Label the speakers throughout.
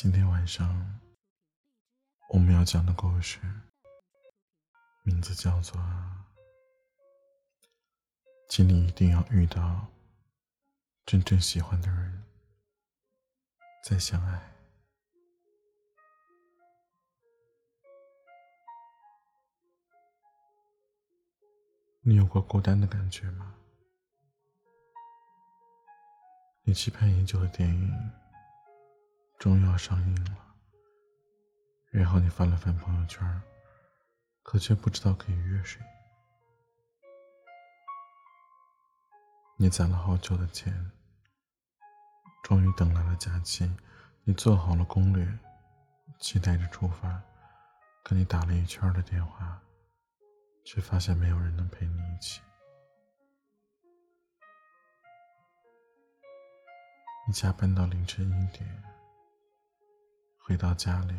Speaker 1: 今天晚上我们要讲的故事，名字叫做《请你一定要遇到真正喜欢的人再相爱》。你有过孤单的感觉吗？你期盼已久的电影。终于要上映了，然后你翻了翻朋友圈，可却不知道可以约谁。你攒了好久的钱，终于等来了假期，你做好了攻略，期待着出发，可你打了一圈的电话，却发现没有人能陪你一起。你加班到凌晨一点。回到家里，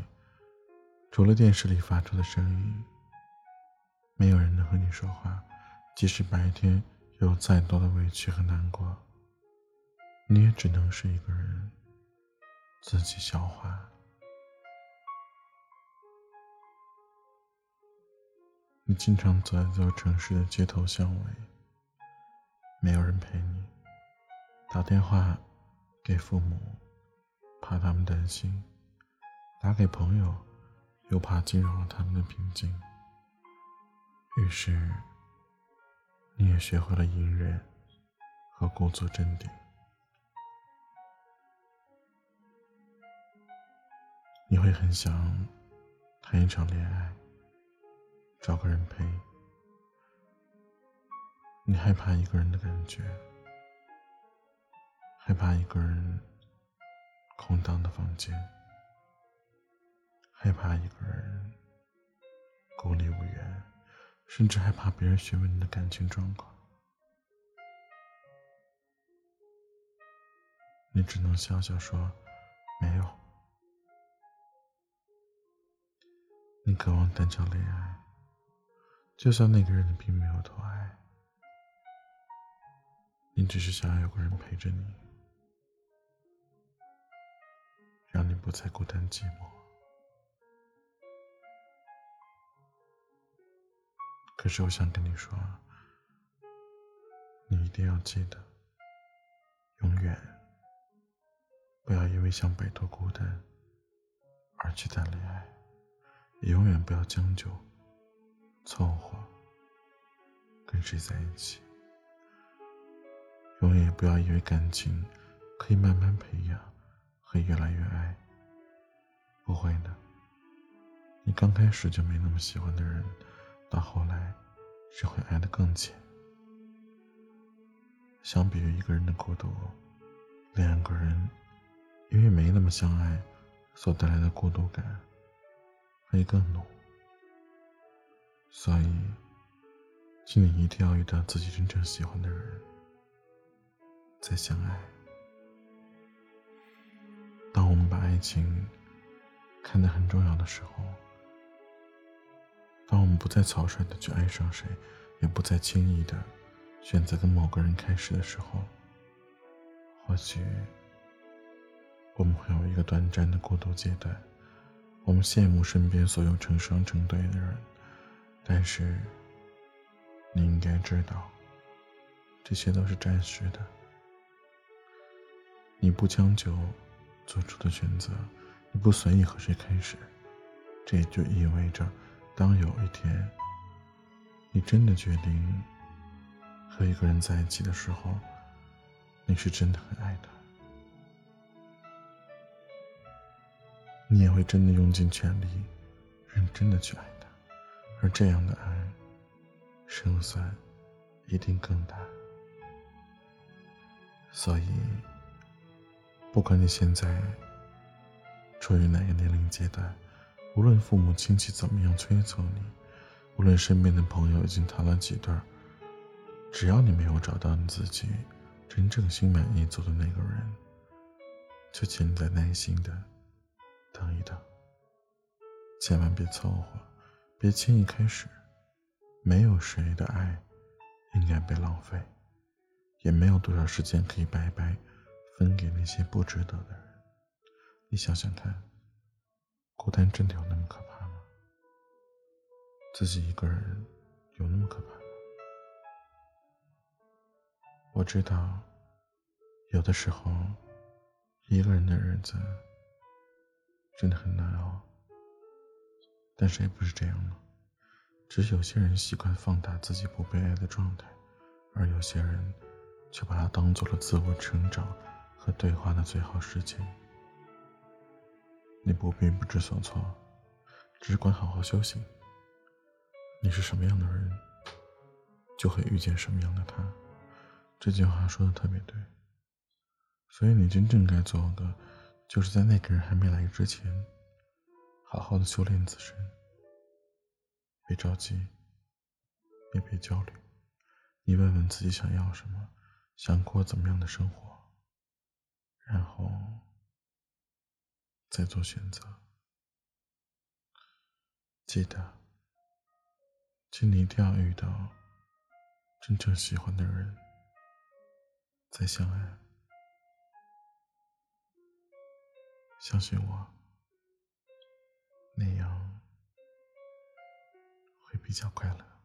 Speaker 1: 除了电视里发出的声音，没有人能和你说话。即使白天有再多的委屈和难过，你也只能是一个人自己消化。你经常走在这座城市的街头巷尾，没有人陪你。打电话给父母，怕他们担心。打给朋友，又怕惊扰了他们的平静。于是，你也学会了隐忍和故作镇定。你会很想谈一场恋爱，找个人陪。你害怕一个人的感觉，害怕一个人空荡的房间。害怕一个人孤立无援，甚至害怕别人询问你的感情状况，你只能笑笑说没有。你渴望单场恋爱，就算那个人你并没有多爱，你只是想要有个人陪着你，让你不再孤单寂寞。可是我想跟你说，你一定要记得，永远不要因为想摆脱孤单而去谈恋爱，也永远不要将就凑合跟谁在一起，永远也不要以为感情可以慢慢培养，会越来越爱，不会的，你刚开始就没那么喜欢的人。到后来，只会爱得更浅。相比于一个人的孤独，两个人因为没那么相爱，所带来的孤独感会更浓。所以，请你一定要遇到自己真正喜欢的人，再相爱。当我们把爱情看得很重要的时候。当我们不再草率的去爱上谁，也不再轻易的选择跟某个人开始的时候，或许我们会有一个短暂的过渡阶段。我们羡慕身边所有成双成对的人，但是你应该知道，这些都是暂时的。你不将就做出的选择，你不随意和谁开始，这也就意味着。当有一天，你真的决定和一个人在一起的时候，你是真的很爱他，你也会真的用尽全力、认真的去爱他，而这样的爱，胜算一定更大。所以，不管你现在处于哪个年龄阶段。无论父母亲戚怎么样催促你，无论身边的朋友已经谈了几对，只要你没有找到你自己真正心满意足的那个人，就请你再耐心的等一等。千万别凑合，别轻易开始。没有谁的爱应该被浪费，也没有多少时间可以白白分给那些不值得的人。你想想看。孤单真的有那么可怕吗？自己一个人有那么可怕吗？我知道，有的时候，一个人的日子真的很难熬。但是也不是这样呢，只是有些人习惯放大自己不被爱的状态，而有些人却把它当做了自我成长和对话的最好时间。你不必不知所措，只管好好修行。你是什么样的人，就会遇见什么样的他。这句话说的特别对。所以你真正该做的，就是在那个人还没来之前。好好的修炼自身，别着急，也别焦虑。你问问自己想要什么，想过怎么样的生活，然后再做选择。记得，请你一定要遇到真正喜欢的人，再相爱。相信我。那样会比较快乐。